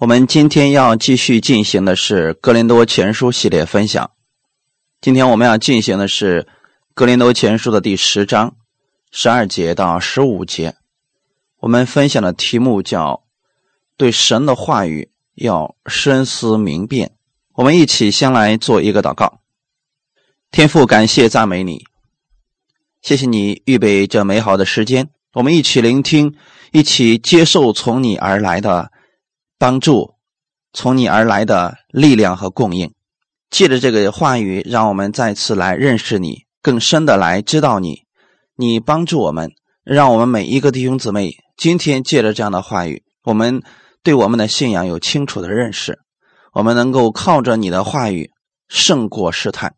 我们今天要继续进行的是《格林多前书》系列分享。今天我们要进行的是《格林多前书》的第十章十二节到十五节。我们分享的题目叫“对神的话语要深思明辨”。我们一起先来做一个祷告。天父，感谢赞美你，谢谢你预备这美好的时间，我们一起聆听，一起接受从你而来的。帮助从你而来的力量和供应，借着这个话语，让我们再次来认识你，更深的来知道你。你帮助我们，让我们每一个弟兄姊妹今天借着这样的话语，我们对我们的信仰有清楚的认识，我们能够靠着你的话语胜过试探。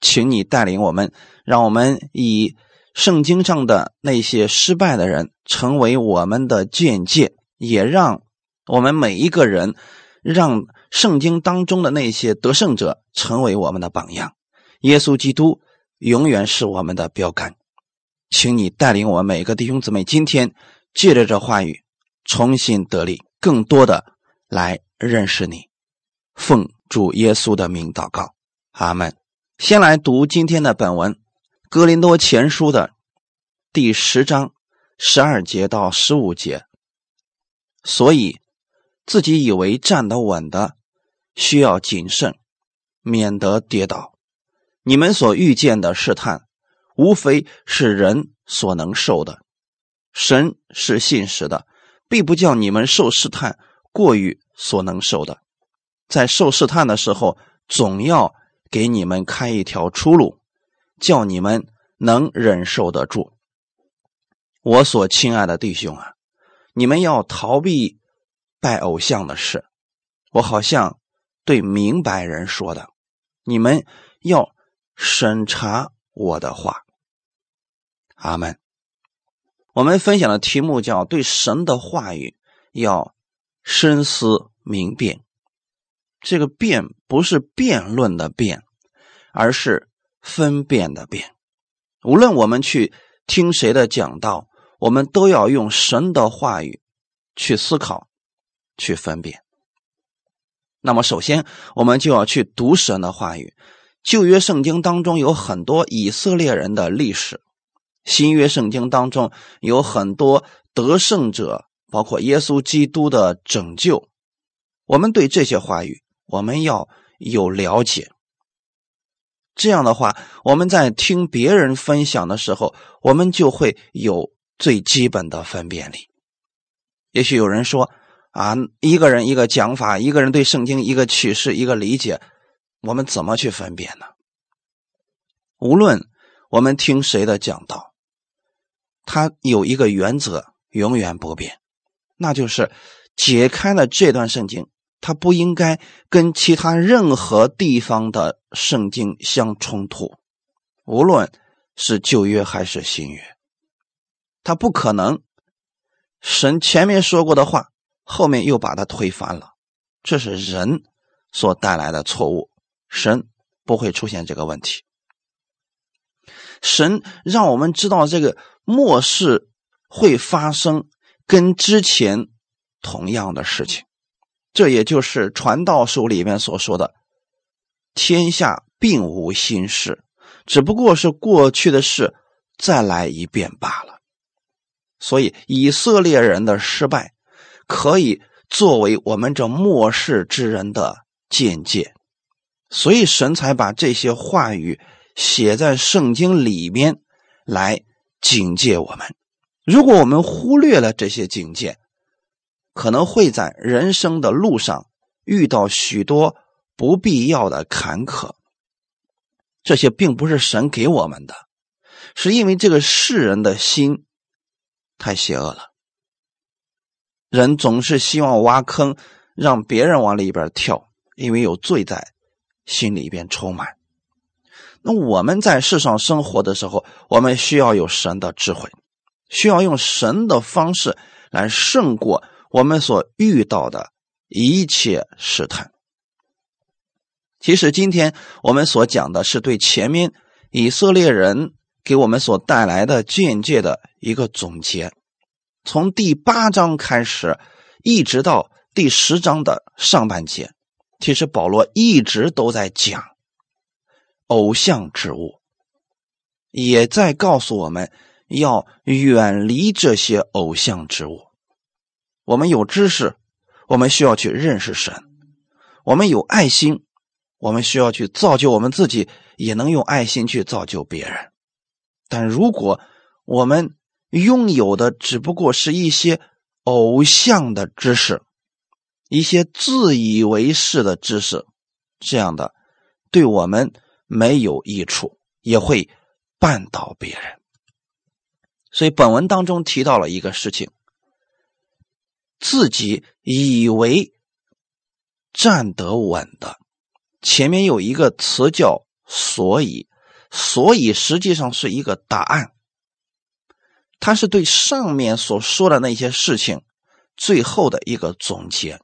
请你带领我们，让我们以圣经上的那些失败的人成为我们的见解，也让。我们每一个人，让圣经当中的那些得胜者成为我们的榜样。耶稣基督永远是我们的标杆，请你带领我们每一个弟兄姊妹，今天借着这话语重新得力，更多的来认识你。奉主耶稣的名祷告，阿门。先来读今天的本文，《哥林多前书》的第十章十二节到十五节，所以。自己以为站得稳的，需要谨慎，免得跌倒。你们所遇见的试探，无非是人所能受的。神是信实的，并不叫你们受试探过于所能受的。在受试探的时候，总要给你们开一条出路，叫你们能忍受得住。我所亲爱的弟兄啊，你们要逃避。拜偶像的事，我好像对明白人说的，你们要审查我的话。阿门。我们分享的题目叫“对神的话语要深思明辨”。这个“辨”不是辩论的“辩”，而是分辨的“辨”。无论我们去听谁的讲道，我们都要用神的话语去思考。去分辨。那么，首先我们就要去读神的话语。旧约圣经当中有很多以色列人的历史，新约圣经当中有很多得胜者，包括耶稣基督的拯救。我们对这些话语，我们要有了解。这样的话，我们在听别人分享的时候，我们就会有最基本的分辨力。也许有人说。啊，一个人一个讲法，一个人对圣经一个启示一个理解，我们怎么去分辨呢？无论我们听谁的讲道，他有一个原则永远不变，那就是解开了这段圣经，它不应该跟其他任何地方的圣经相冲突，无论是旧约还是新约，他不可能神前面说过的话。后面又把它推翻了，这是人所带来的错误。神不会出现这个问题。神让我们知道这个末世会发生跟之前同样的事情，这也就是传道书里面所说的：“天下并无新事，只不过是过去的事再来一遍罢了。”所以以色列人的失败。可以作为我们这末世之人的见解，所以神才把这些话语写在圣经里面来警戒我们。如果我们忽略了这些警戒，可能会在人生的路上遇到许多不必要的坎坷。这些并不是神给我们的，是因为这个世人的心太邪恶了。人总是希望挖坑，让别人往里边跳，因为有罪在心里边充满。那我们在世上生活的时候，我们需要有神的智慧，需要用神的方式来胜过我们所遇到的一切试探。其实，今天我们所讲的是对前面以色列人给我们所带来的境界的一个总结。从第八章开始，一直到第十章的上半节，其实保罗一直都在讲偶像之物，也在告诉我们要远离这些偶像之物。我们有知识，我们需要去认识神；我们有爱心，我们需要去造就我们自己，也能用爱心去造就别人。但如果我们拥有的只不过是一些偶像的知识，一些自以为是的知识，这样的对我们没有益处，也会绊倒别人。所以本文当中提到了一个事情：自己以为站得稳的，前面有一个词叫“所以”，所以实际上是一个答案，他是对上面所说的那些事情最后的一个总结。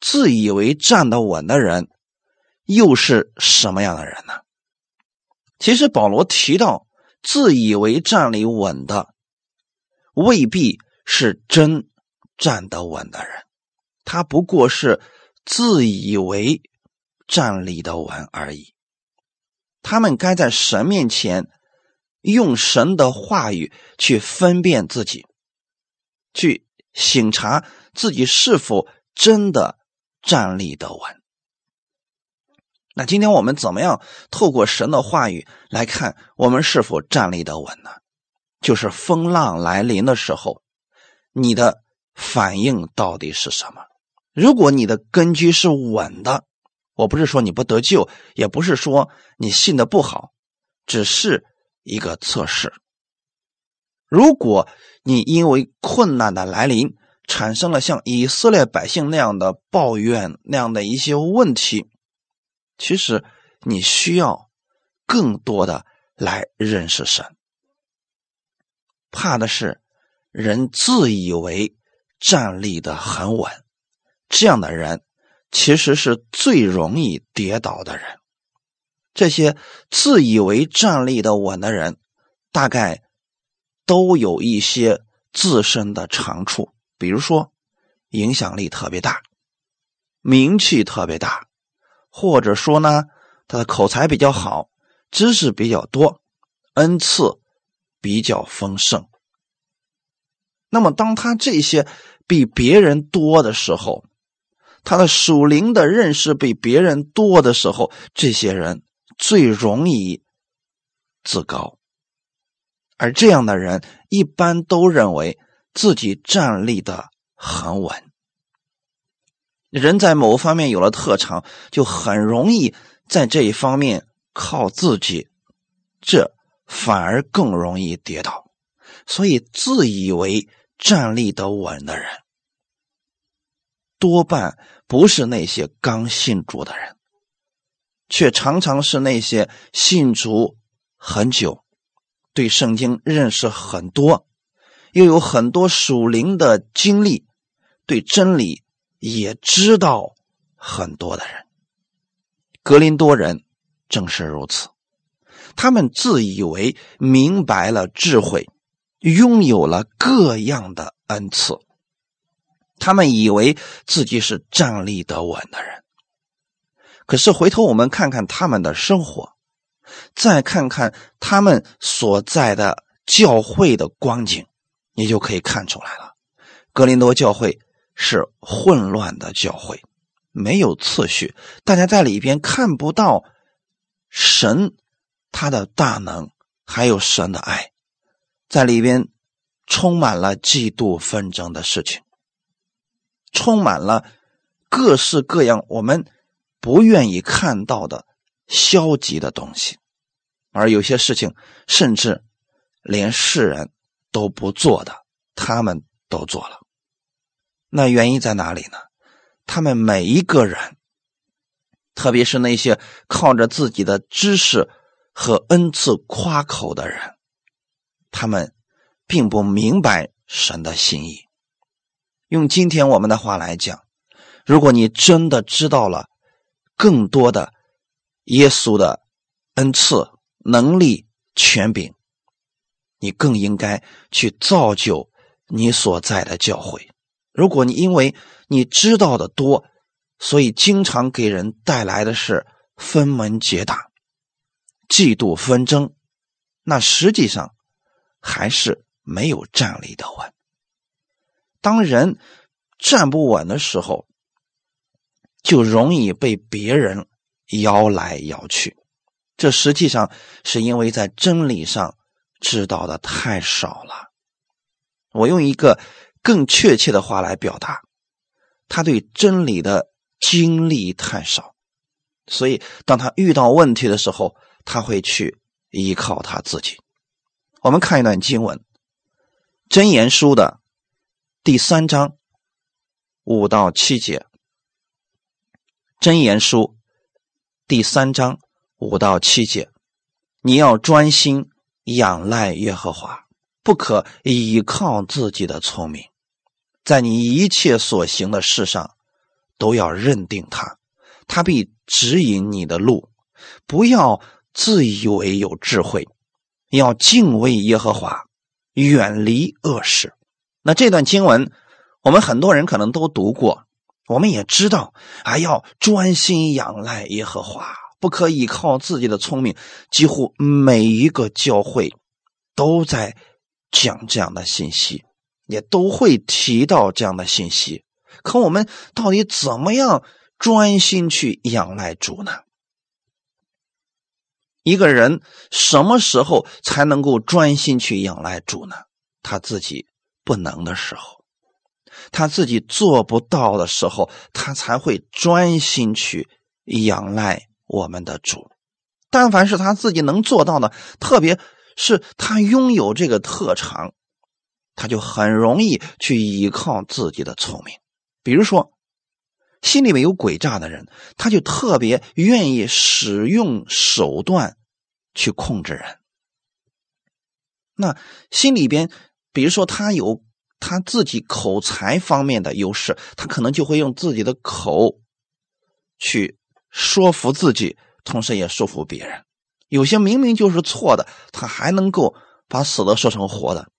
自以为站得稳的人，又是什么样的人呢？其实保罗提到自以为站立稳的，未必是真站得稳的人，他不过是自以为站立的稳而已。他们该在神面前用神的话语去分辨自己，去省察自己是否真的。站立得稳。那今天我们怎么样透过神的话语来看我们是否站立得稳呢？就是风浪来临的时候，你的反应到底是什么？如果你的根基是稳的，我不是说你不得救，也不是说你信的不好，只是一个测试。如果你因为困难的来临，产生了像以色列百姓那样的抱怨那样的一些问题，其实你需要更多的来认识神。怕的是人自以为站立的很稳，这样的人其实是最容易跌倒的人。这些自以为站立的稳的人，大概都有一些自身的长处。比如说，影响力特别大，名气特别大，或者说呢，他的口才比较好，知识比较多，恩赐比较丰盛。那么，当他这些比别人多的时候，他的属灵的认识比别人多的时候，这些人最容易自高，而这样的人一般都认为。自己站立的很稳，人在某方面有了特长，就很容易在这一方面靠自己，这反而更容易跌倒。所以，自以为站立的稳的人，多半不是那些刚信主的人，却常常是那些信主很久、对圣经认识很多。又有很多属灵的经历，对真理也知道很多的人，格林多人正是如此。他们自以为明白了智慧，拥有了各样的恩赐，他们以为自己是站立得稳的人。可是回头我们看看他们的生活，再看看他们所在的教会的光景。你就可以看出来了，格林多教会是混乱的教会，没有次序，大家在里边看不到神他的大能，还有神的爱，在里边充满了嫉妒纷争的事情，充满了各式各样我们不愿意看到的消极的东西，而有些事情甚至连世人。都不做的，他们都做了。那原因在哪里呢？他们每一个人，特别是那些靠着自己的知识和恩赐夸口的人，他们并不明白神的心意。用今天我们的话来讲，如果你真的知道了更多的耶稣的恩赐、能力、权柄。你更应该去造就你所在的教会。如果你因为你知道的多，所以经常给人带来的是分门结党、嫉妒纷争，那实际上还是没有站立的稳。当人站不稳的时候，就容易被别人摇来摇去。这实际上是因为在真理上知道的太少了。我用一个更确切的话来表达，他对真理的经历太少，所以当他遇到问题的时候，他会去依靠他自己。我们看一段经文，《真言书》的第三章五到七节，《真言书》第三章。五到七节，你要专心仰赖耶和华，不可依靠自己的聪明，在你一切所行的事上，都要认定他，他必指引你的路。不要自以为有智慧，要敬畏耶和华，远离恶事。那这段经文，我们很多人可能都读过，我们也知道，还要专心仰赖耶和华。不可依靠自己的聪明，几乎每一个教会都在讲这样的信息，也都会提到这样的信息。可我们到底怎么样专心去仰赖主呢？一个人什么时候才能够专心去仰赖主呢？他自己不能的时候，他自己做不到的时候，他才会专心去仰赖。我们的主，但凡是他自己能做到的，特别是他拥有这个特长，他就很容易去依靠自己的聪明。比如说，心里面有诡诈的人，他就特别愿意使用手段去控制人。那心里边，比如说他有他自己口才方面的优势，他可能就会用自己的口去。说服自己，同时也说服别人。有些明明就是错的，他还能够把死的说成活的。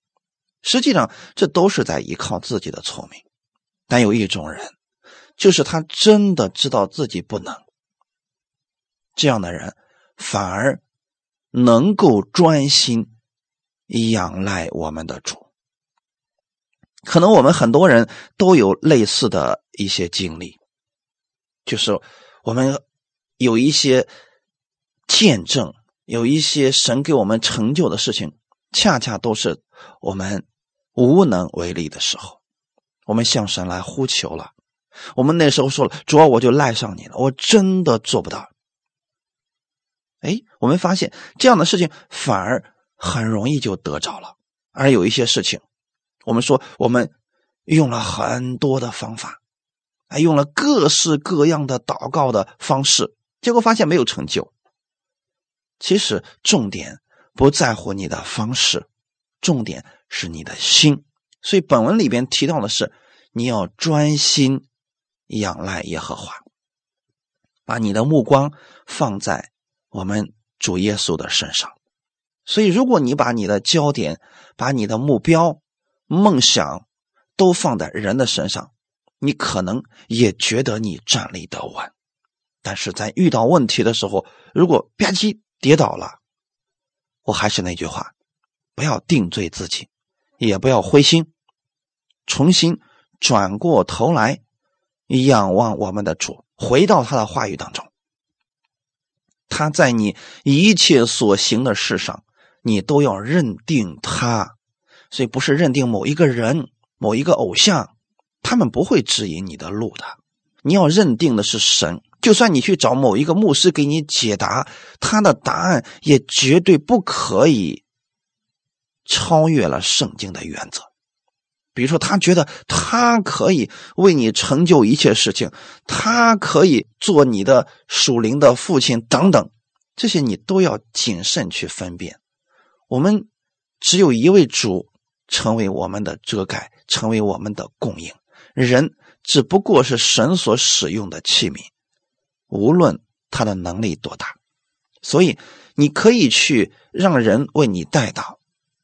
实际上，这都是在依靠自己的聪明。但有一种人，就是他真的知道自己不能。这样的人反而能够专心仰赖我们的主。可能我们很多人都有类似的一些经历，就是。我们有一些见证，有一些神给我们成就的事情，恰恰都是我们无能为力的时候，我们向神来呼求了。我们那时候说了：“主要我就赖上你了，我真的做不到。”哎，我们发现这样的事情反而很容易就得着了，而有一些事情，我们说我们用了很多的方法。还用了各式各样的祷告的方式，结果发现没有成就。其实重点不在乎你的方式，重点是你的心。所以本文里边提到的是，你要专心仰赖耶和华，把你的目光放在我们主耶稣的身上。所以，如果你把你的焦点、把你的目标、梦想都放在人的身上，你可能也觉得你站立得稳，但是在遇到问题的时候，如果吧唧跌倒了，我还是那句话，不要定罪自己，也不要灰心，重新转过头来仰望我们的主，回到他的话语当中。他在你一切所行的事上，你都要认定他，所以不是认定某一个人、某一个偶像。他们不会指引你的路的，你要认定的是神。就算你去找某一个牧师给你解答，他的答案也绝对不可以超越了圣经的原则。比如说，他觉得他可以为你成就一切事情，他可以做你的属灵的父亲等等，这些你都要谨慎去分辨。我们只有一位主，成为我们的遮盖，成为我们的供应。人只不过是神所使用的器皿，无论他的能力多大，所以你可以去让人为你带到，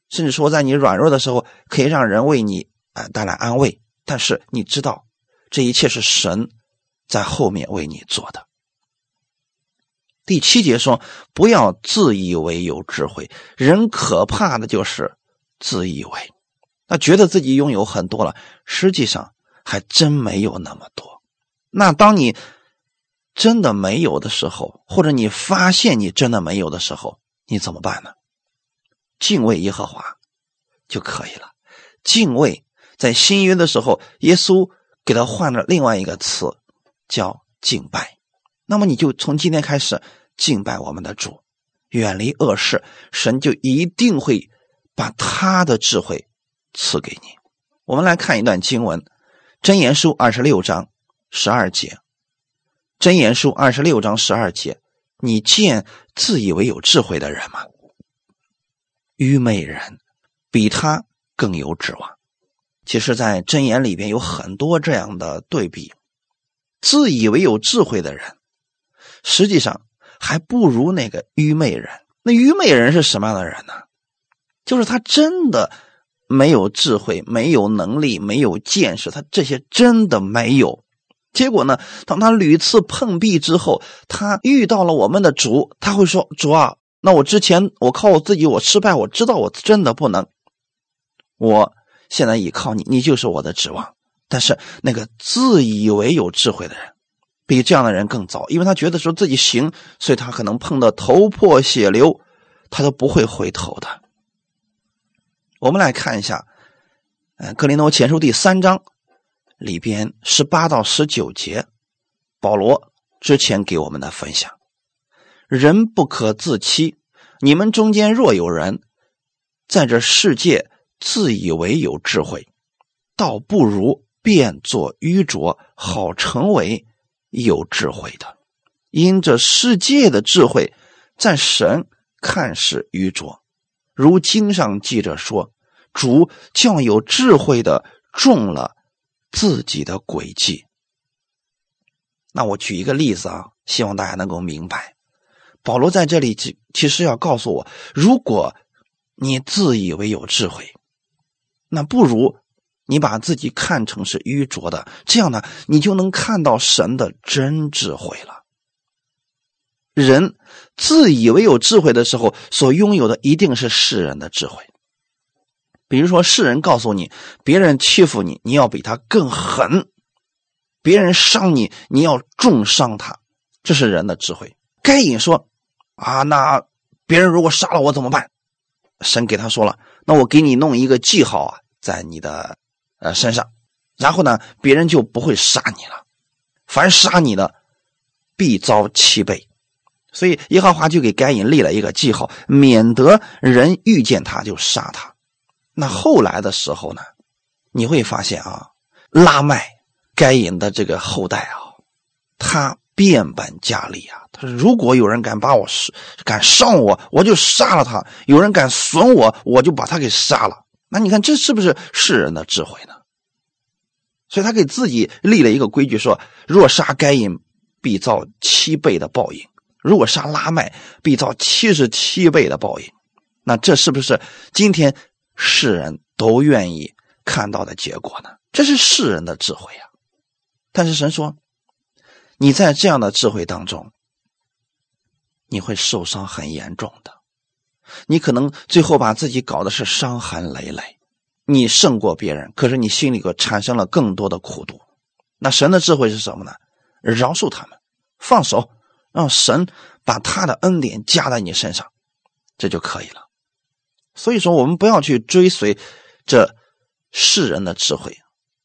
甚至说在你软弱的时候，可以让人为你啊带来安慰。但是你知道，这一切是神在后面为你做的。第七节说：“不要自以为有智慧，人可怕的就是自以为，那觉得自己拥有很多了，实际上还真没有那么多。那当你真的没有的时候，或者你发现你真的没有的时候，你怎么办呢？敬畏耶和华就可以了。敬畏在新约的时候，耶稣给他换了另外一个词，叫敬拜。那么你就从今天开始。”敬拜我们的主，远离恶事，神就一定会把他的智慧赐给你。我们来看一段经文，《箴言书》二十六章十二节，《箴言书》二十六章十二节，你见自以为有智慧的人吗？愚昧人比他更有指望。其实，在箴言里边有很多这样的对比，自以为有智慧的人，实际上。还不如那个愚昧人。那愚昧人是什么样的人呢？就是他真的没有智慧、没有能力、没有见识，他这些真的没有。结果呢，当他屡次碰壁之后，他遇到了我们的主，他会说：“主啊，那我之前我靠我自己，我失败，我知道我真的不能。我现在依靠你，你就是我的指望。”但是那个自以为有智慧的人。比这样的人更糟，因为他觉得说自己行，所以他可能碰得头破血流，他都不会回头的。我们来看一下，嗯，《格林多前书》第三章里边十八到十九节，保罗之前给我们的分享：人不可自欺，你们中间若有人在这世界自以为有智慧，倒不如变作愚拙，好成为。有智慧的，因这世界的智慧，在神看是愚拙。如经上记着说：“主叫有智慧的中了自己的诡计。”那我举一个例子啊，希望大家能够明白。保罗在这里其其实要告诉我：如果你自以为有智慧，那不如。你把自己看成是愚拙的，这样呢，你就能看到神的真智慧了。人自以为有智慧的时候，所拥有的一定是世人的智慧。比如说，世人告诉你，别人欺负你，你要比他更狠；别人伤你，你要重伤他，这是人的智慧。该隐说：“啊，那别人如果杀了我怎么办？”神给他说了：“那我给你弄一个记号啊，在你的。”呃，身上，然后呢，别人就不会杀你了。凡杀你的，必遭七倍。所以耶和华就给该隐立了一个记号，免得人遇见他就杀他。那后来的时候呢，你会发现啊，拉麦该隐的这个后代啊，他变本加厉啊。他说：“如果有人敢把我敢伤我，我就杀了他；有人敢损我，我就把他给杀了。”那你看，这是不是世人的智慧呢？所以他给自己立了一个规矩，说：若杀该隐，必遭七倍的报应；如果杀拉麦，必遭七十七倍的报应。那这是不是今天世人都愿意看到的结果呢？这是世人的智慧啊！但是神说，你在这样的智慧当中，你会受伤很严重的。你可能最后把自己搞的是伤痕累累，你胜过别人，可是你心里可产生了更多的苦毒。那神的智慧是什么呢？饶恕他们，放手，让神把他的恩典加在你身上，这就可以了。所以说，我们不要去追随这世人的智慧。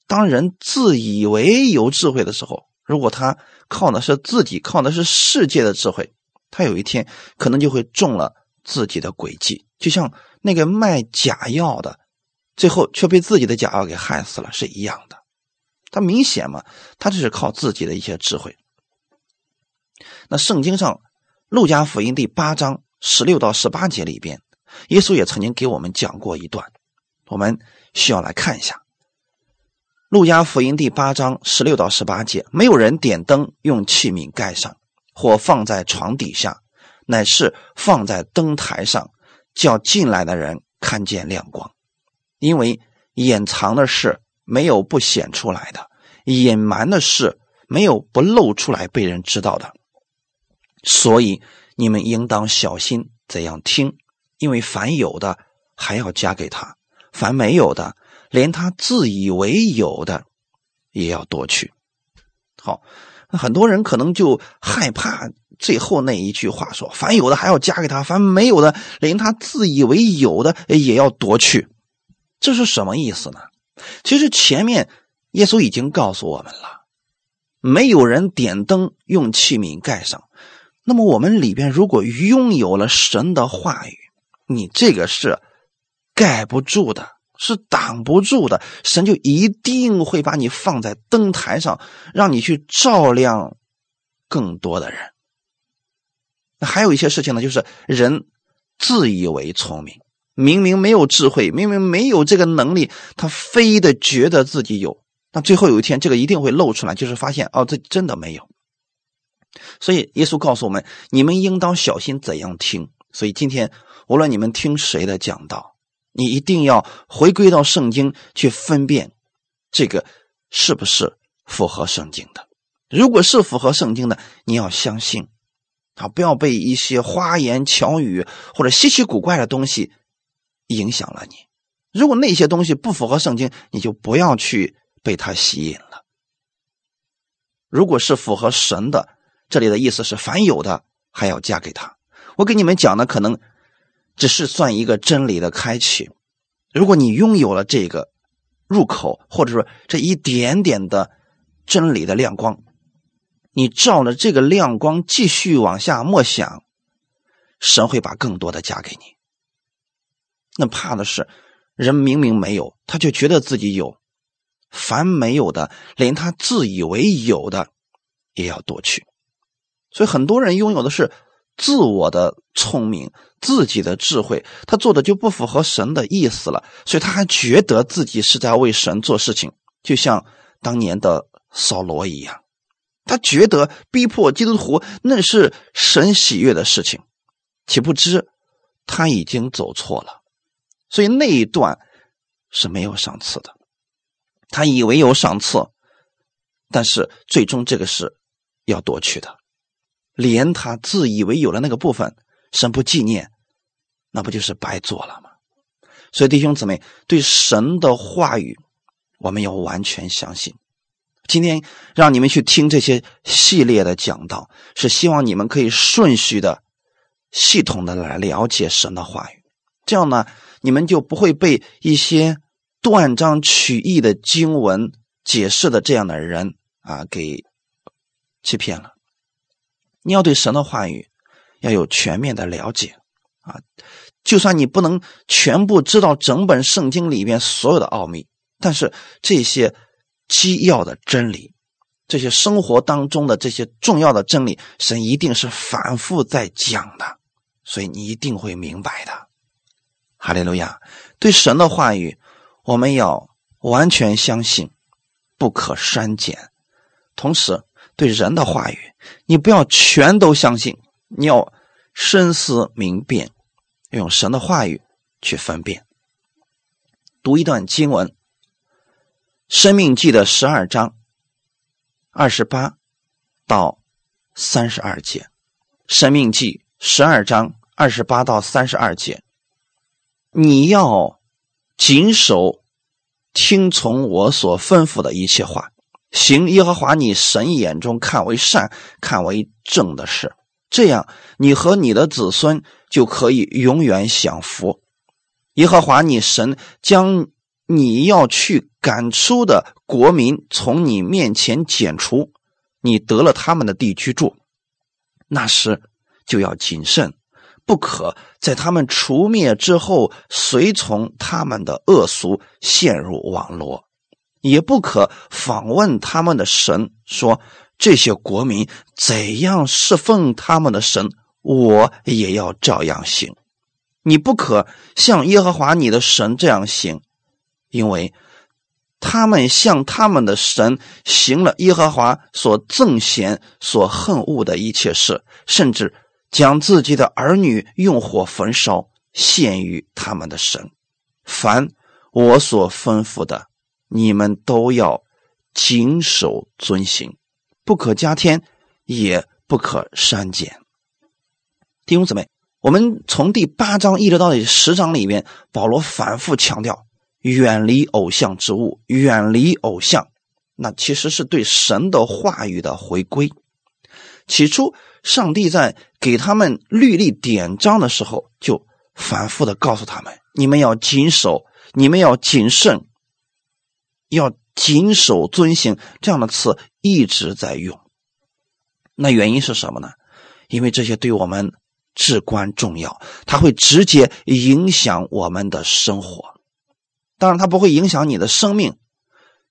当人自以为有智慧的时候，如果他靠的是自己，靠的是世界的智慧，他有一天可能就会中了。自己的诡计，就像那个卖假药的，最后却被自己的假药给害死了，是一样的。他明显嘛，他这是靠自己的一些智慧。那圣经上《路加福音》第八章十六到十八节里边，耶稣也曾经给我们讲过一段，我们需要来看一下《路加福音》第八章十六到十八节。没有人点灯用器皿盖上，或放在床底下。乃是放在灯台上，叫进来的人看见亮光。因为掩藏的事没有不显出来的，隐瞒的事没有不露出来被人知道的。所以你们应当小心怎样听，因为凡有的还要加给他，凡没有的，连他自以为有的也要夺去。好，很多人可能就害怕最后那一句话说：“凡有的还要加给他，凡没有的，连他自以为有的也要夺去。”这是什么意思呢？其实前面耶稣已经告诉我们了，没有人点灯用器皿盖上。那么我们里边如果拥有了神的话语，你这个是盖不住的，是挡不住的。神就一定会把你放在灯台上，让你去照亮更多的人。那还有一些事情呢，就是人自以为聪明。明明没有智慧，明明没有这个能力，他非得觉得自己有。那最后有一天，这个一定会露出来，就是发现哦，这真的没有。所以耶稣告诉我们：你们应当小心怎样听。所以今天无论你们听谁的讲道，你一定要回归到圣经去分辨这个是不是符合圣经的。如果是符合圣经的，你要相信啊，不要被一些花言巧语或者稀奇古怪的东西。影响了你。如果那些东西不符合圣经，你就不要去被它吸引了。如果是符合神的，这里的意思是凡有的还要加给他。我给你们讲的可能只是算一个真理的开启。如果你拥有了这个入口，或者说这一点点的真理的亮光，你照了这个亮光继续往下默想，神会把更多的加给你。那怕的是，人明明没有，他就觉得自己有；凡没有的，连他自以为有的，也要夺去。所以很多人拥有的是自我的聪明、自己的智慧，他做的就不符合神的意思了，所以他还觉得自己是在为神做事情，就像当年的扫罗一样，他觉得逼迫基督徒那是神喜悦的事情，岂不知他已经走错了。所以那一段是没有赏赐的，他以为有赏赐，但是最终这个是要夺去的，连他自以为有的那个部分，神不纪念，那不就是白做了吗？所以弟兄姊妹，对神的话语，我们要完全相信。今天让你们去听这些系列的讲道，是希望你们可以顺序的、系统的来了解神的话语，这样呢。你们就不会被一些断章取义的经文解释的这样的人啊给欺骗了。你要对神的话语要有全面的了解啊，就算你不能全部知道整本圣经里边所有的奥秘，但是这些基要的真理，这些生活当中的这些重要的真理，神一定是反复在讲的，所以你一定会明白的。哈利路亚！对神的话语，我们要完全相信，不可删减。同时，对人的话语，你不要全都相信，你要深思明辨，用神的话语去分辨。读一段经文，《生命记》的十二章二十八到三十二节，《生命记》十二章二十八到三十二节。你要谨守听从我所吩咐的一切话，行耶和华你神眼中看为善、看为正的事，这样你和你的子孙就可以永远享福。耶和华你神将你要去赶出的国民从你面前剪除，你得了他们的地居住，那时就要谨慎。不可在他们除灭之后，随从他们的恶俗，陷入网络；也不可访问他们的神，说这些国民怎样侍奉他们的神，我也要照样行。你不可像耶和华你的神这样行，因为他们向他们的神行了耶和华所憎嫌、所恨恶的一切事，甚至。将自己的儿女用火焚烧，献于他们的神。凡我所吩咐的，你们都要谨守遵行，不可加添，也不可删减。弟兄姊妹，我们从第八章一直到第十章里边，保罗反复强调远离偶像之物，远离偶像。那其实是对神的话语的回归。起初，上帝在给他们律例典章的时候，就反复的告诉他们：你们要谨守，你们要谨慎，要谨守遵行。这样的词一直在用。那原因是什么呢？因为这些对我们至关重要，它会直接影响我们的生活。当然，它不会影响你的生命。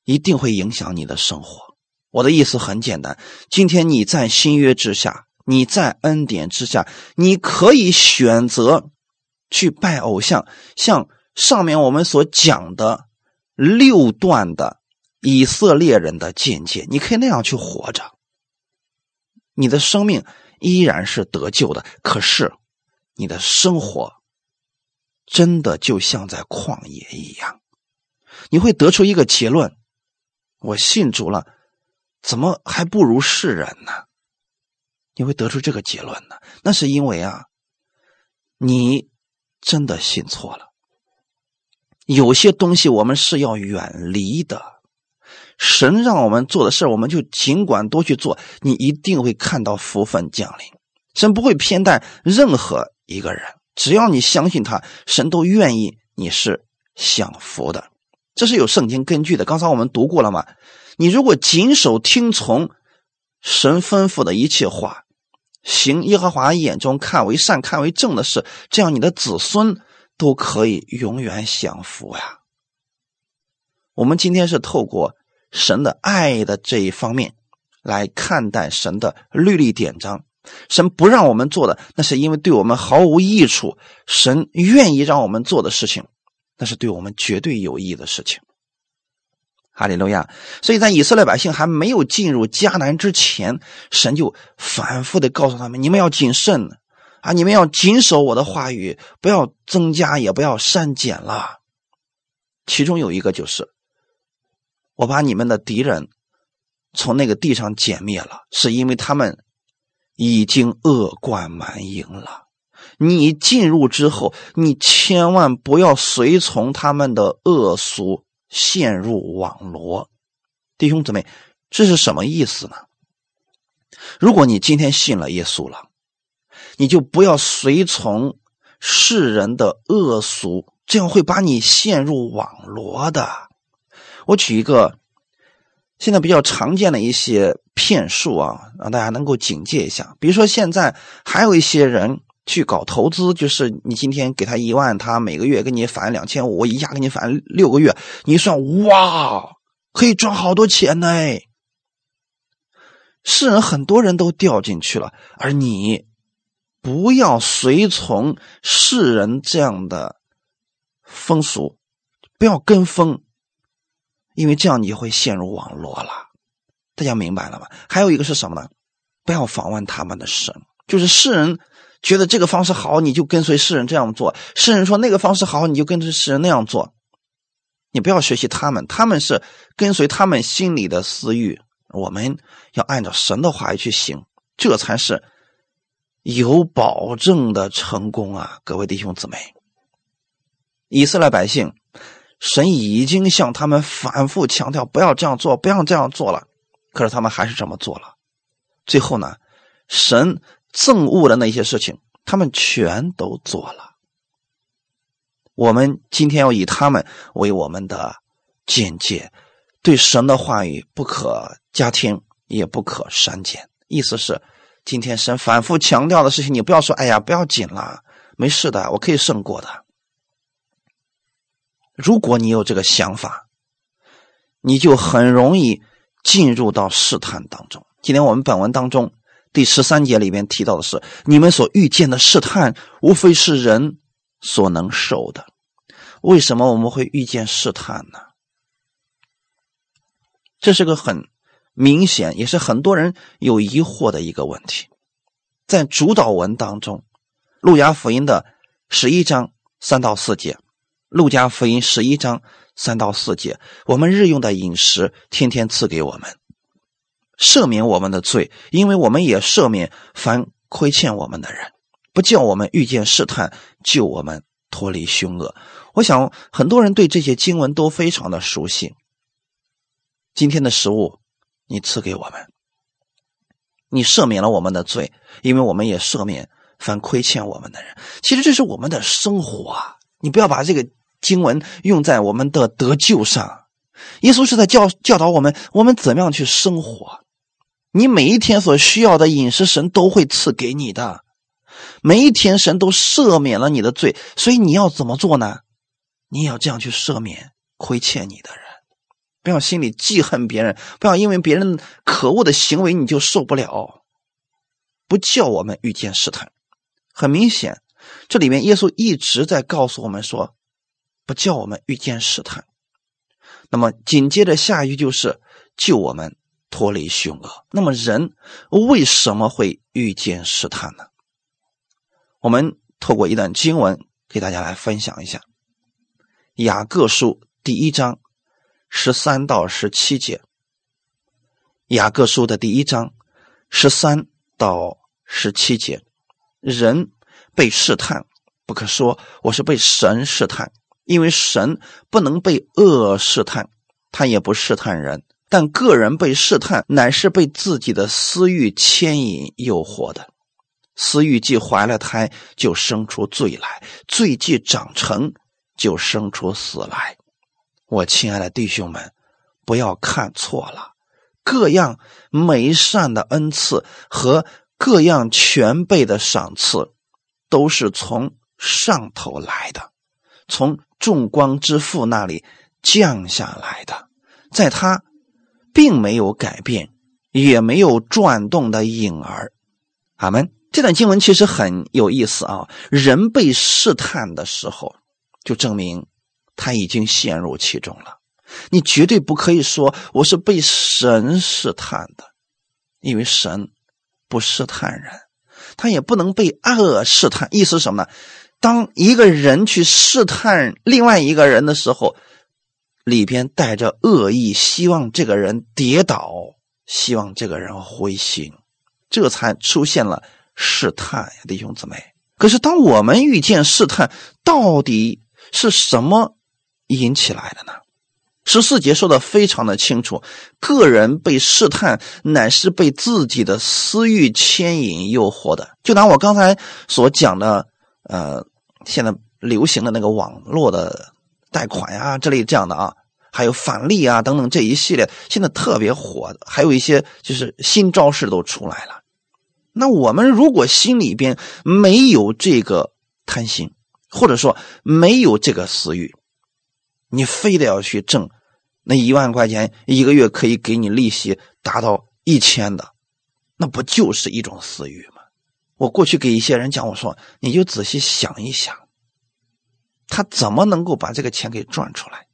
一定会影响你的生活。我的意思很简单：今天你在新约之下，你在恩典之下，你可以选择去拜偶像，像上面我们所讲的六段的以色列人的见解，你可以那样去活着，你的生命依然是得救的。可是，你的生活真的就像在旷野一样，你会得出一个结论。我信主了，怎么还不如世人呢？你会得出这个结论呢？那是因为啊，你真的信错了。有些东西我们是要远离的。神让我们做的事我们就尽管多去做，你一定会看到福分降临。神不会偏待任何一个人，只要你相信他，神都愿意你是享福的。这是有圣经根据的。刚才我们读过了嘛？你如果谨守听从神吩咐的一切话，行耶和华眼中看为善、看为正的事，这样你的子孙都可以永远享福呀。我们今天是透过神的爱的这一方面来看待神的律例典章。神不让我们做的，那是因为对我们毫无益处；神愿意让我们做的事情。那是对我们绝对有益的事情，哈利路亚！所以在以色列百姓还没有进入迦南之前，神就反复的告诉他们：你们要谨慎啊！你们要谨守我的话语，不要增加，也不要删减了。其中有一个就是，我把你们的敌人从那个地上歼灭了，是因为他们已经恶贯满盈了。你进入之后，你千万不要随从他们的恶俗，陷入网罗。弟兄姊妹，这是什么意思呢？如果你今天信了耶稣了，你就不要随从世人的恶俗，这样会把你陷入网罗的。我举一个现在比较常见的一些骗术啊，让大家能够警戒一下。比如说，现在还有一些人。去搞投资，就是你今天给他一万，他每个月给你返两千五，一下给你返六个月，你算哇，可以赚好多钱呢！世人很多人都掉进去了，而你不要随从世人这样的风俗，不要跟风，因为这样你就会陷入网络了。大家明白了吗？还有一个是什么呢？不要访问他们的神，就是世人。觉得这个方式好，你就跟随世人这样做；世人说那个方式好，你就跟随世人那样做。你不要学习他们，他们是跟随他们心里的私欲。我们要按照神的话语去行，这才是有保证的成功啊！各位弟兄姊妹，以色列百姓，神已经向他们反复强调不要这样做，不要这样做了，可是他们还是这么做了。最后呢，神。憎恶的那些事情，他们全都做了。我们今天要以他们为我们的见解，对神的话语不可加添，也不可删减。意思是，今天神反复强调的事情，你不要说“哎呀，不要紧了，没事的，我可以胜过的”。如果你有这个想法，你就很容易进入到试探当中。今天我们本文当中。第十三节里面提到的是，你们所遇见的试探，无非是人所能受的。为什么我们会遇见试探呢？这是个很明显，也是很多人有疑惑的一个问题。在主导文当中，《路加福音》的十一章三到四节，《路加福音》十一章三到四节，我们日用的饮食天天赐给我们，赦免我们的罪，因为我们也赦免凡亏欠我们的人，不叫我们遇见试探，救我们脱离凶恶。我想很多人对这些经文都非常的熟悉。今天的食物，你赐给我们，你赦免了我们的罪，因为我们也赦免凡亏欠我们的人。其实这是我们的生活啊！你不要把这个经文用在我们的得救上。耶稣是在教教导我们，我们怎么样去生活。你每一天所需要的饮食，神都会赐给你的。每一天，神都赦免了你的罪，所以你要怎么做呢？你也要这样去赦免亏欠你的人。不要心里记恨别人，不要因为别人可恶的行为你就受不了。不叫我们遇见试探，很明显，这里面耶稣一直在告诉我们说，不叫我们遇见试探。那么紧接着下一句就是救我们脱离凶恶。那么人为什么会遇见试探呢？我们透过一段经文给大家来分享一下，《雅各书》第一章。十三到十七节，雅各书的第一章，十三到十七节，人被试探，不可说我是被神试探，因为神不能被恶试探，他也不试探人。但个人被试探，乃是被自己的私欲牵引诱惑的。私欲既怀了胎，就生出罪来；罪既长成，就生出死来。我亲爱的弟兄们，不要看错了，各样美善的恩赐和各样全备的赏赐，都是从上头来的，从众光之父那里降下来的，在他并没有改变，也没有转动的影儿。阿门。这段经文其实很有意思啊，人被试探的时候，就证明。他已经陷入其中了，你绝对不可以说我是被神试探的，因为神不试探人，他也不能被恶试探。意思什么呢？当一个人去试探另外一个人的时候，里边带着恶意，希望这个人跌倒，希望这个人灰心，这才出现了试探呀，弟兄姊妹。可是当我们遇见试探，到底是什么？引起来的呢？十四节说的非常的清楚，个人被试探，乃是被自己的私欲牵引诱惑的。就拿我刚才所讲的，呃，现在流行的那个网络的贷款呀，这类这样的啊，还有返利啊等等这一系列，现在特别火的，还有一些就是新招式都出来了。那我们如果心里边没有这个贪心，或者说没有这个私欲，你非得要去挣那一万块钱，一个月可以给你利息达到一千的，那不就是一种私欲吗？我过去给一些人讲，我说你就仔细想一想，他怎么能够把这个钱给赚出来？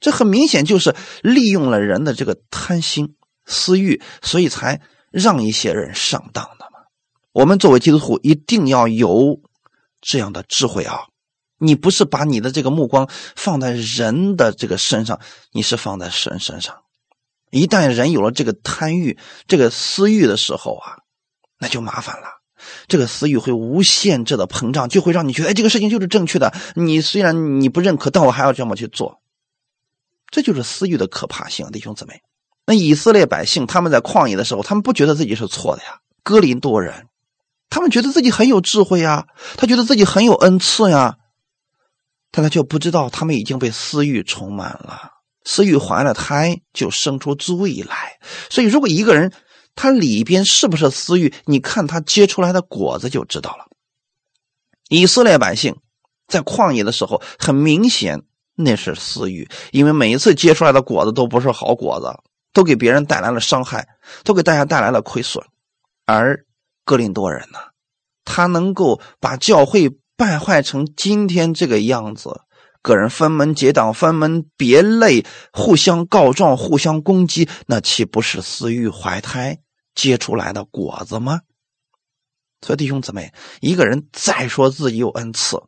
这很明显就是利用了人的这个贪心、私欲，所以才让一些人上当的嘛。我们作为基督徒，一定要有这样的智慧啊！你不是把你的这个目光放在人的这个身上，你是放在神身上。一旦人有了这个贪欲、这个私欲的时候啊，那就麻烦了。这个私欲会无限制的膨胀，就会让你觉得，哎，这个事情就是正确的。你虽然你不认可，但我还要这么去做。这就是私欲的可怕性，弟兄姊妹。那以色列百姓他们在旷野的时候，他们不觉得自己是错的呀。哥林多人，他们觉得自己很有智慧呀，他觉得自己很有恩赐呀。但他却不知道，他们已经被私欲充满了，私欲怀了胎，就生出罪来。所以，如果一个人他里边是不是私欲，你看他结出来的果子就知道了。以色列百姓在旷野的时候，很明显那是私欲，因为每一次结出来的果子都不是好果子，都给别人带来了伤害，都给大家带来了亏损。而哥林多人呢，他能够把教会。败坏成今天这个样子，个人分门结党、分门别类、互相告状、互相攻击，那岂不是私欲怀胎结出来的果子吗？所以弟兄姊妹，一个人再说自己有恩赐，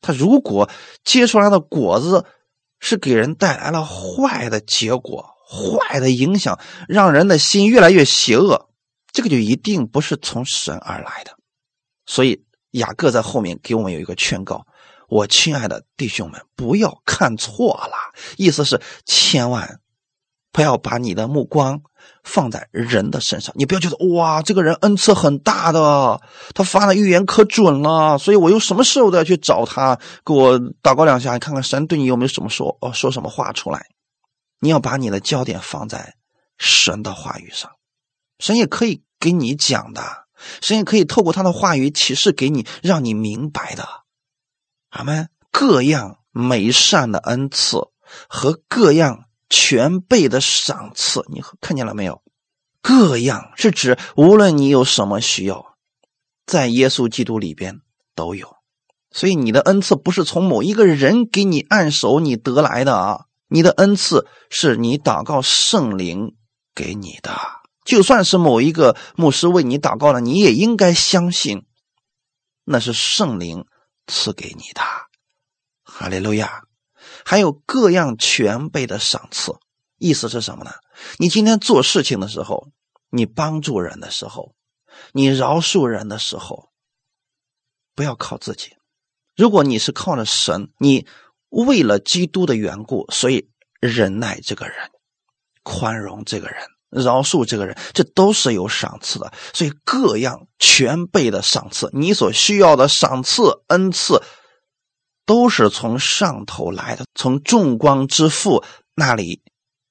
他如果结出来的果子是给人带来了坏的结果、坏的影响，让人的心越来越邪恶，这个就一定不是从神而来的。所以雅各在后面给我们有一个劝告：我亲爱的弟兄们，不要看错了，意思是千万不要把你的目光。放在人的身上，你不要觉得哇，这个人恩赐很大的，他发的预言可准了，所以我有什么事我都要去找他，给我祷告两下，看看神对你有没有什么说哦，说什么话出来。你要把你的焦点放在神的话语上，神也可以给你讲的，神也可以透过他的话语启示给你，让你明白的。阿门。各样美善的恩赐和各样。全备的赏赐，你看见了没有？各样是指无论你有什么需要，在耶稣基督里边都有。所以你的恩赐不是从某一个人给你按手你得来的啊，你的恩赐是你祷告圣灵给你的。就算是某一个牧师为你祷告了，你也应该相信那是圣灵赐给你的。哈利路亚。还有各样全备的赏赐，意思是什么呢？你今天做事情的时候，你帮助人的时候，你饶恕人的时候，不要靠自己。如果你是靠着神，你为了基督的缘故，所以忍耐这个人，宽容这个人，饶恕这个人，这都是有赏赐的。所以各样全备的赏赐，你所需要的赏赐恩赐。都是从上头来的，从众光之父那里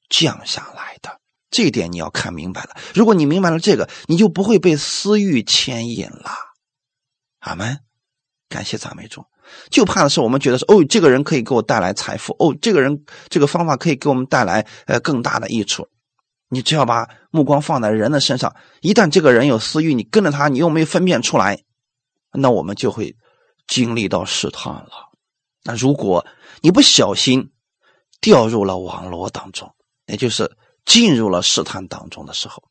降下来的。这一点你要看明白了。如果你明白了这个，你就不会被私欲牵引了。阿门。感谢赞美主。就怕的是我们觉得说，哦，这个人可以给我带来财富，哦，这个人这个方法可以给我们带来呃更大的益处。你只要把目光放在人的身上，一旦这个人有私欲，你跟着他，你又没分辨出来，那我们就会经历到试探了。那如果你不小心掉入了网络当中，也就是进入了试探当中的时候，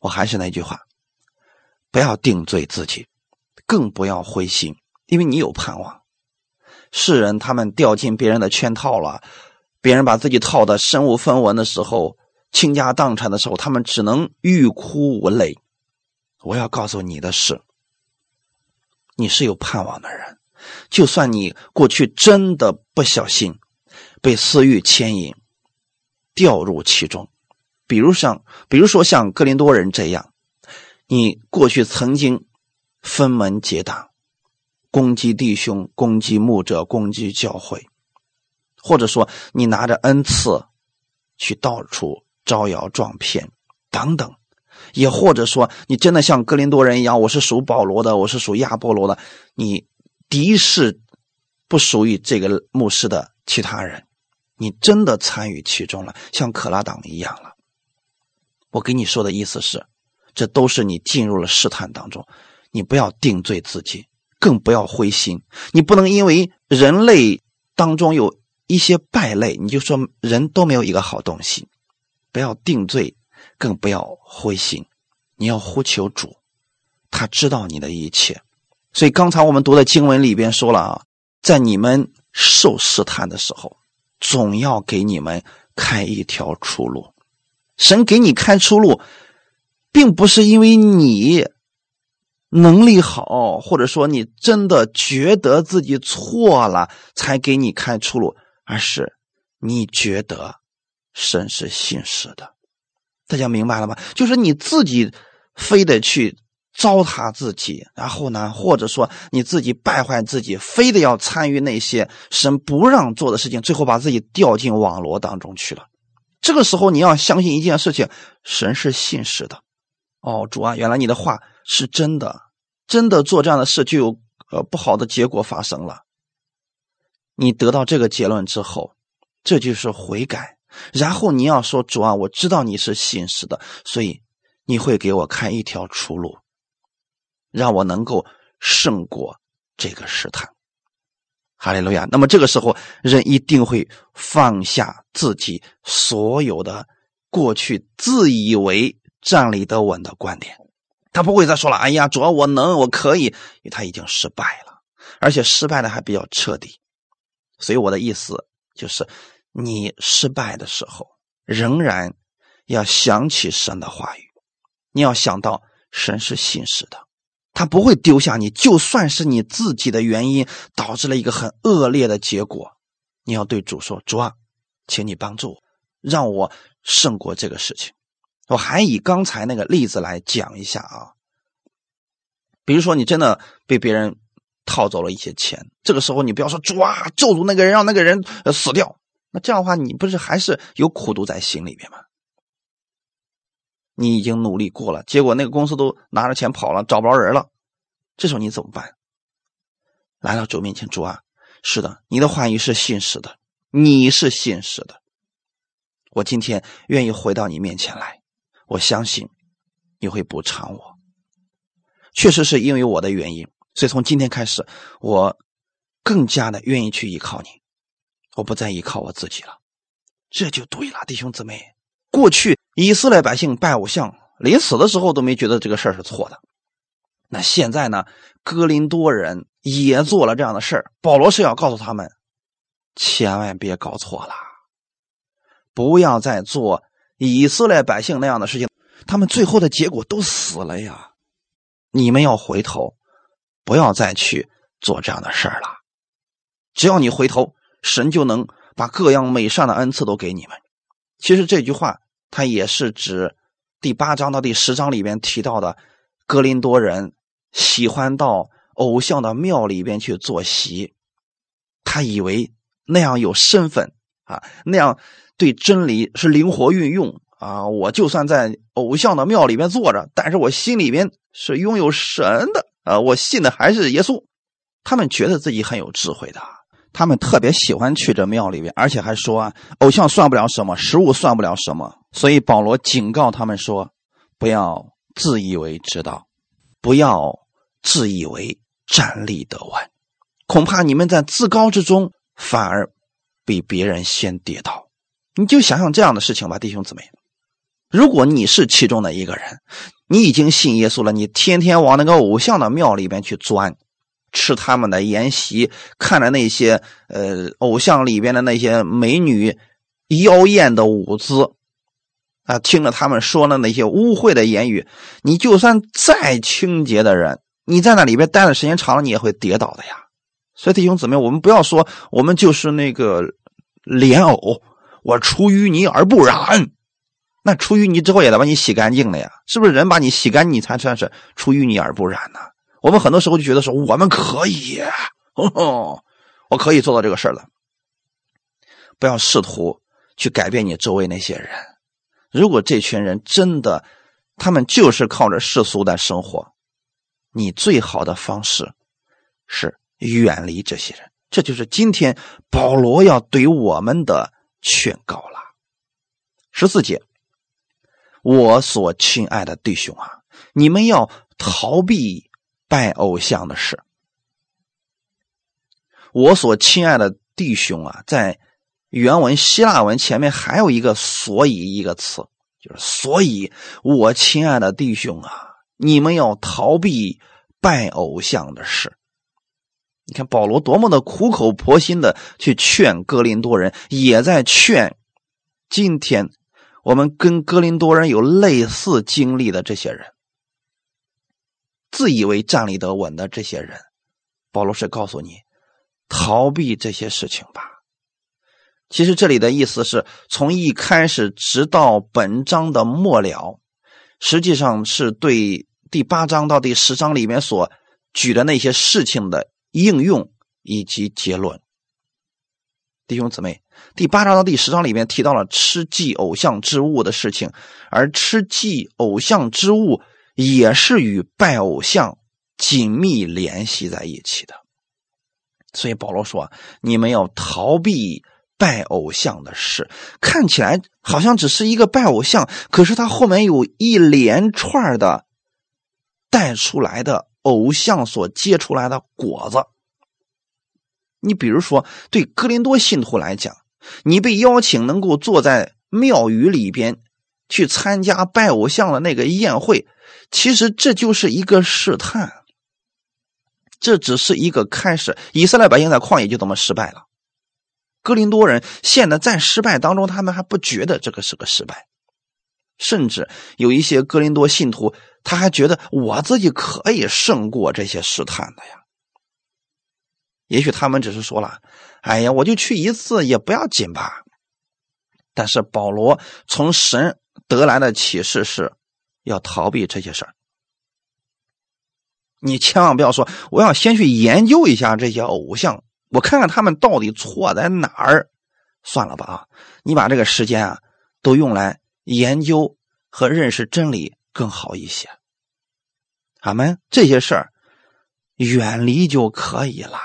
我还是那句话，不要定罪自己，更不要灰心，因为你有盼望。世人他们掉进别人的圈套了，别人把自己套的身无分文的时候，倾家荡产的时候，他们只能欲哭无泪。我要告诉你的是，你是有盼望的人。就算你过去真的不小心被私欲牵引，掉入其中，比如像，比如说像格林多人这样，你过去曾经分门结党，攻击弟兄，攻击牧者，攻击教会，或者说你拿着恩赐去到处招摇撞骗等等，也或者说你真的像格林多人一样，我是属保罗的，我是属亚波罗的，你。敌视不属于这个牧师的其他人，你真的参与其中了，像可拉党一样了。我跟你说的意思是，这都是你进入了试探当中，你不要定罪自己，更不要灰心。你不能因为人类当中有一些败类，你就说人都没有一个好东西。不要定罪，更不要灰心。你要呼求主，他知道你的一切。所以刚才我们读的经文里边说了啊，在你们受试探的时候，总要给你们开一条出路。神给你开出路，并不是因为你能力好，或者说你真的觉得自己错了才给你开出路，而是你觉得神是信实的。大家明白了吗？就是你自己非得去。糟蹋自己，然后呢，或者说你自己败坏自己，非得要参与那些神不让做的事情，最后把自己掉进网络当中去了。这个时候你要相信一件事情：神是信实的。哦，主啊，原来你的话是真的，真的做这样的事就有呃不好的结果发生了。你得到这个结论之后，这就是悔改。然后你要说：主啊，我知道你是信实的，所以你会给我开一条出路。让我能够胜过这个试探，哈利路亚。那么这个时候，人一定会放下自己所有的过去自以为站立得稳的观点，他不会再说了：“哎呀，主要我能，我可以。”因为他已经失败了，而且失败的还比较彻底。所以我的意思就是，你失败的时候，仍然要想起神的话语，你要想到神是信实的，他不会丢下你。就算是你自己的原因导致了一个很恶劣的结果，你要对主说：“主啊，请你帮助我，让我胜过这个事情。”我还以刚才那个例子来讲一下啊，比如说你真的被别人套走了一些钱，这个时候你不要说主啊，咒诅那个人，让那个人死掉。那这样的话，你不是还是有苦毒在心里面吗？你已经努力过了，结果那个公司都拿着钱跑了，找不着人了，这时候你怎么办？来到主面前，主啊，是的，你的话语是信实的，你是信实的，我今天愿意回到你面前来。我相信你会补偿我，确实是因为我的原因，所以从今天开始，我更加的愿意去依靠你，我不再依靠我自己了，这就对了，弟兄姊妹。过去以色列百姓拜偶像，临死的时候都没觉得这个事儿是错的，那现在呢，哥林多人也做了这样的事儿，保罗是要告诉他们，千万别搞错了，不要再做。以色列百姓那样的事情，他们最后的结果都死了呀！你们要回头，不要再去做这样的事儿了。只要你回头，神就能把各样美善的恩赐都给你们。其实这句话，它也是指第八章到第十章里边提到的，格林多人喜欢到偶像的庙里边去坐席，他以为那样有身份啊，那样。对真理是灵活运用啊！我就算在偶像的庙里面坐着，但是我心里边是拥有神的啊！我信的还是耶稣。他们觉得自己很有智慧的，他们特别喜欢去这庙里边，而且还说啊，偶像算不了什么，食物算不了什么。所以保罗警告他们说：不要自以为知道，不要自以为站立得稳，恐怕你们在自高之中反而比别人先跌倒。你就想想这样的事情吧，弟兄姊妹，如果你是其中的一个人，你已经信耶稣了，你天天往那个偶像的庙里边去钻，吃他们的筵席，看着那些呃偶像里边的那些美女妖艳的舞姿，啊，听着他们说的那些污秽的言语，你就算再清洁的人，你在那里边待的时间长了，你也会跌倒的呀。所以弟兄姊妹，我们不要说我们就是那个莲藕。我出淤泥而不染，那出淤泥之后也得把你洗干净了呀，是不是？人把你洗干净，你才算是出淤泥而不染呢？我们很多时候就觉得说我们可以，哦我可以做到这个事儿了。不要试图去改变你周围那些人。如果这群人真的，他们就是靠着世俗的生活，你最好的方式是远离这些人。这就是今天保罗要对我们的。劝告了十四节，我所亲爱的弟兄啊，你们要逃避拜偶像的事。我所亲爱的弟兄啊，在原文希腊文前面还有一个“所以”一个词，就是所以，我亲爱的弟兄啊，你们要逃避拜偶像的事。你看保罗多么的苦口婆心的去劝哥林多人，也在劝今天我们跟哥林多人有类似经历的这些人，自以为站立得稳的这些人，保罗是告诉你逃避这些事情吧。其实这里的意思是从一开始直到本章的末了，实际上是对第八章到第十章里面所举的那些事情的。应用以及结论，弟兄姊妹，第八章到第十章里面提到了吃祭偶像之物的事情，而吃祭偶像之物也是与拜偶像紧密联系在一起的。所以保罗说：“你们要逃避拜偶像的事。”看起来好像只是一个拜偶像，可是他后面有一连串的带出来的。偶像所结出来的果子，你比如说，对哥林多信徒来讲，你被邀请能够坐在庙宇里边去参加拜偶像的那个宴会，其实这就是一个试探，这只是一个开始。以色列百姓在旷野就这么失败了，哥林多人现在在失败当中，他们还不觉得这个是个失败，甚至有一些哥林多信徒，他还觉得我自己可以胜过这些试探的呀。也许他们只是说了：“哎呀，我就去一次也不要紧吧。”但是保罗从神得来的启示是，要逃避这些事儿。你千万不要说我要先去研究一下这些偶像，我看看他们到底错在哪儿。算了吧啊，你把这个时间啊都用来研究和认识真理更好一些。俺们这些事儿远离就可以了。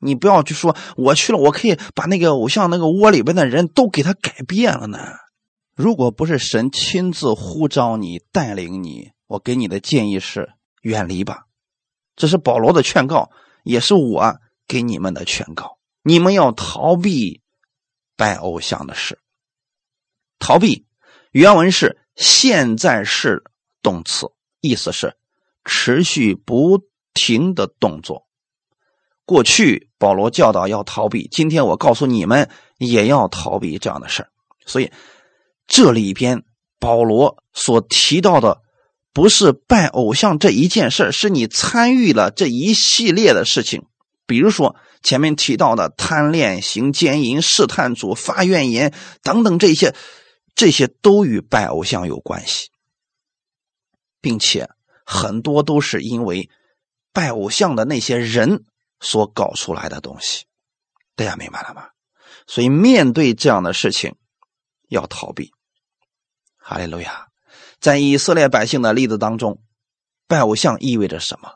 你不要去说我去了，我可以把那个偶像那个窝里边的人都给他改变了呢。如果不是神亲自呼召你带领你，我给你的建议是远离吧。这是保罗的劝告，也是我给你们的劝告。你们要逃避拜偶像的事。逃避原文是现在式动词，意思是持续不停的动作。过去保罗教导要逃避，今天我告诉你们也要逃避这样的事。所以这里边保罗所提到的。不是拜偶像这一件事是你参与了这一系列的事情，比如说前面提到的贪恋、行奸淫、试探主、发怨言等等这些，这些都与拜偶像有关系，并且很多都是因为拜偶像的那些人所搞出来的东西，大家明白了吗？所以面对这样的事情，要逃避。哈利路亚。在以色列百姓的例子当中，拜偶像意味着什么？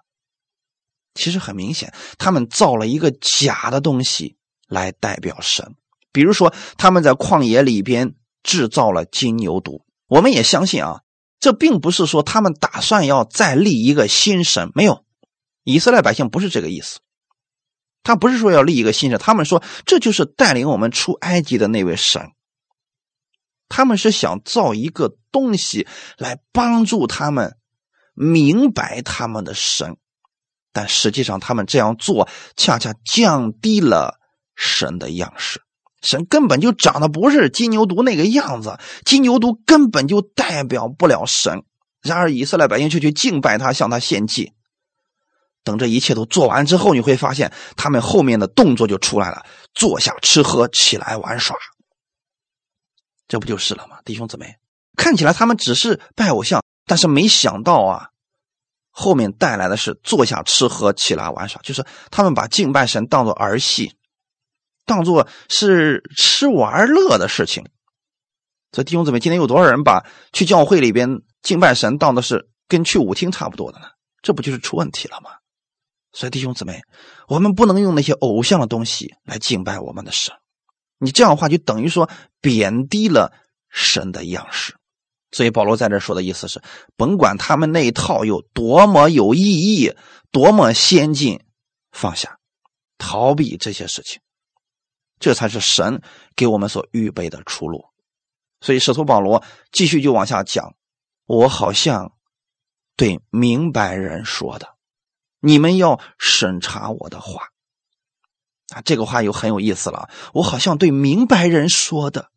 其实很明显，他们造了一个假的东西来代表神。比如说，他们在旷野里边制造了金牛犊。我们也相信啊，这并不是说他们打算要再立一个新神，没有。以色列百姓不是这个意思，他不是说要立一个新神，他们说这就是带领我们出埃及的那位神。他们是想造一个东西来帮助他们明白他们的神，但实际上他们这样做恰恰降低了神的样式。神根本就长得不是金牛犊那个样子，金牛犊根本就代表不了神。然而以色列百姓却去敬拜他，向他献祭。等这一切都做完之后，你会发现他们后面的动作就出来了：坐下吃喝，起来玩耍。这不就是了吗，弟兄姊妹？看起来他们只是拜偶像，但是没想到啊，后面带来的是坐下吃喝、起来玩耍，就是他们把敬拜神当做儿戏，当做是吃玩乐的事情。这弟兄姊妹，今天有多少人把去教会里边敬拜神当的是跟去舞厅差不多的呢？这不就是出问题了吗？所以弟兄姊妹，我们不能用那些偶像的东西来敬拜我们的神。你这样的话，就等于说贬低了神的样式。所以保罗在这说的意思是：甭管他们那一套有多么有意义、多么先进，放下，逃避这些事情，这才是神给我们所预备的出路。所以使徒保罗继续就往下讲：我好像对明白人说的，你们要审查我的话。啊，这个话又很有意思了。我好像对明白人说的。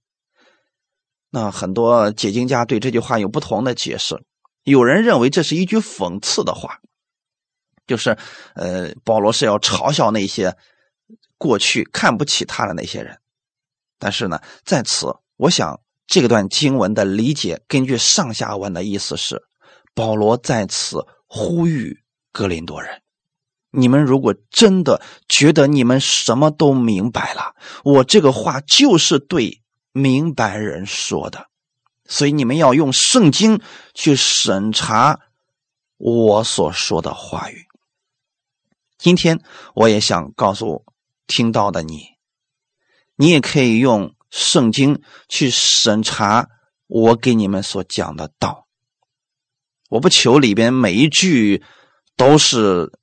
那很多解经家对这句话有不同的解释。有人认为这是一句讽刺的话，就是呃，保罗是要嘲笑那些过去看不起他的那些人。但是呢，在此，我想这段经文的理解，根据上下文的意思是，保罗在此呼吁格林多人。你们如果真的觉得你们什么都明白了，我这个话就是对明白人说的，所以你们要用圣经去审查我所说的话语。今天我也想告诉听到的你，你也可以用圣经去审查我给你们所讲的道。我不求里边每一句都是。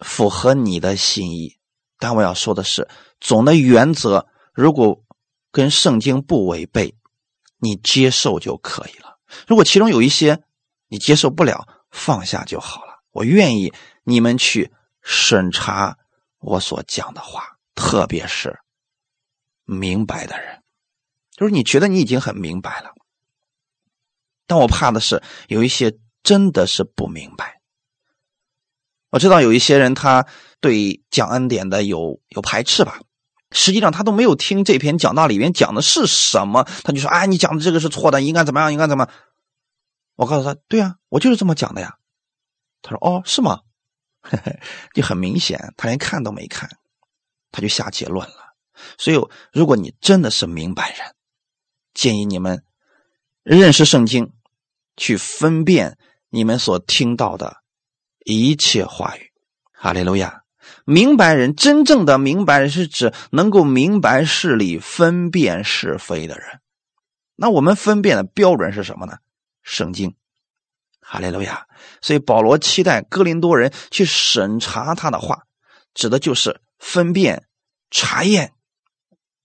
符合你的心意，但我要说的是，总的原则如果跟圣经不违背，你接受就可以了。如果其中有一些你接受不了，放下就好了。我愿意你们去审查我所讲的话，特别是明白的人，就是你觉得你已经很明白了，但我怕的是有一些真的是不明白。我知道有一些人他对讲恩典的有有排斥吧，实际上他都没有听这篇讲道里面讲的是什么，他就说：“哎，你讲的这个是错的，应该怎么样？应该怎么？”我告诉他：“对啊，我就是这么讲的呀。”他说：“哦，是吗？” 就很明显，他连看都没看，他就下结论了。所以，如果你真的是明白人，建议你们认识圣经，去分辨你们所听到的。一切话语，哈利路亚！明白人，真正的明白人是指能够明白事理、分辨是非的人。那我们分辨的标准是什么呢？圣经，哈利路亚！所以保罗期待哥林多人去审查他的话，指的就是分辨、查验，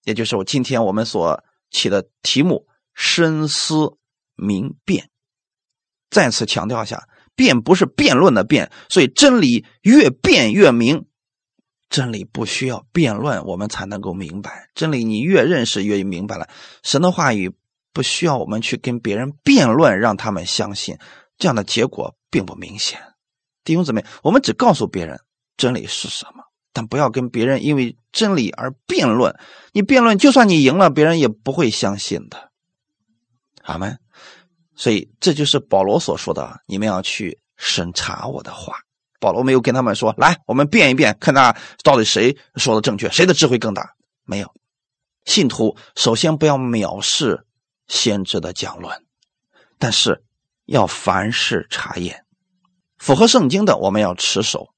也就是我今天我们所起的题目“深思明辨”。再次强调一下。辩不是辩论的辩，所以真理越辩越明。真理不需要辩论，我们才能够明白。真理你越认识越明白了。神的话语不需要我们去跟别人辩论，让他们相信，这样的结果并不明显。弟兄姊妹，我们只告诉别人真理是什么，但不要跟别人因为真理而辩论。你辩论，就算你赢了，别人也不会相信的。阿门。所以这就是保罗所说的：“你们要去审查我的话。”保罗没有跟他们说：“来，我们辩一辩，看他到底谁说的正确，谁的智慧更大。”没有。信徒首先不要藐视先知的讲论，但是要凡事查验，符合圣经的我们要持守，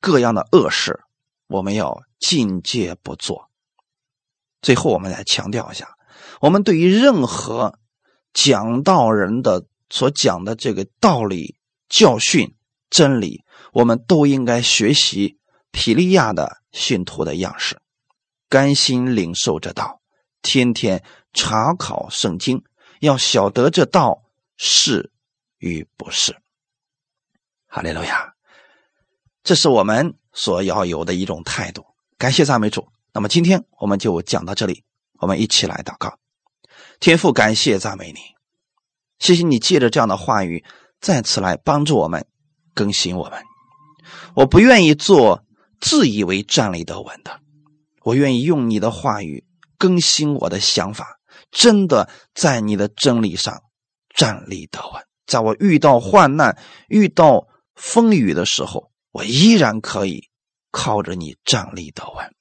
各样的恶事我们要禁戒不做。最后，我们来强调一下，我们对于任何。讲道人的所讲的这个道理、教训、真理，我们都应该学习皮利亚的信徒的样式，甘心领受这道，天天查考圣经，要晓得这道是与不是。哈利路亚，这是我们所要有的一种态度。感谢赞美主。那么今天我们就讲到这里，我们一起来祷告。天父，感谢赞美你，谢谢你借着这样的话语再次来帮助我们更新我们。我不愿意做自以为站立得稳的，我愿意用你的话语更新我的想法，真的在你的真理上站立得稳。在我遇到患难、遇到风雨的时候，我依然可以靠着你站立得稳。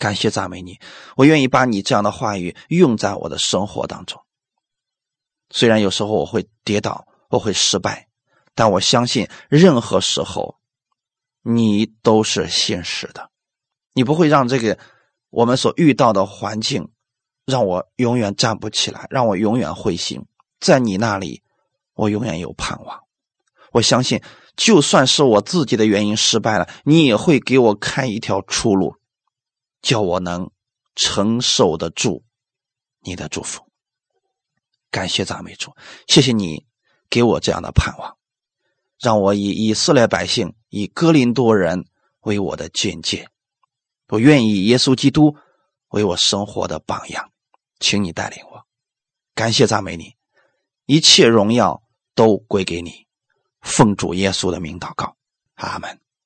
感谢赞美你，我愿意把你这样的话语用在我的生活当中。虽然有时候我会跌倒，我会失败，但我相信任何时候，你都是现实的。你不会让这个我们所遇到的环境让我永远站不起来，让我永远灰心。在你那里，我永远有盼望。我相信，就算是我自己的原因失败了，你也会给我开一条出路。叫我能承受得住你的祝福，感谢赞美主，谢谢你给我这样的盼望，让我以以色列百姓、以哥林多人为我的见解，我愿意以耶稣基督为我生活的榜样，请你带领我，感谢赞美你，一切荣耀都归给你，奉主耶稣的名祷告，阿门。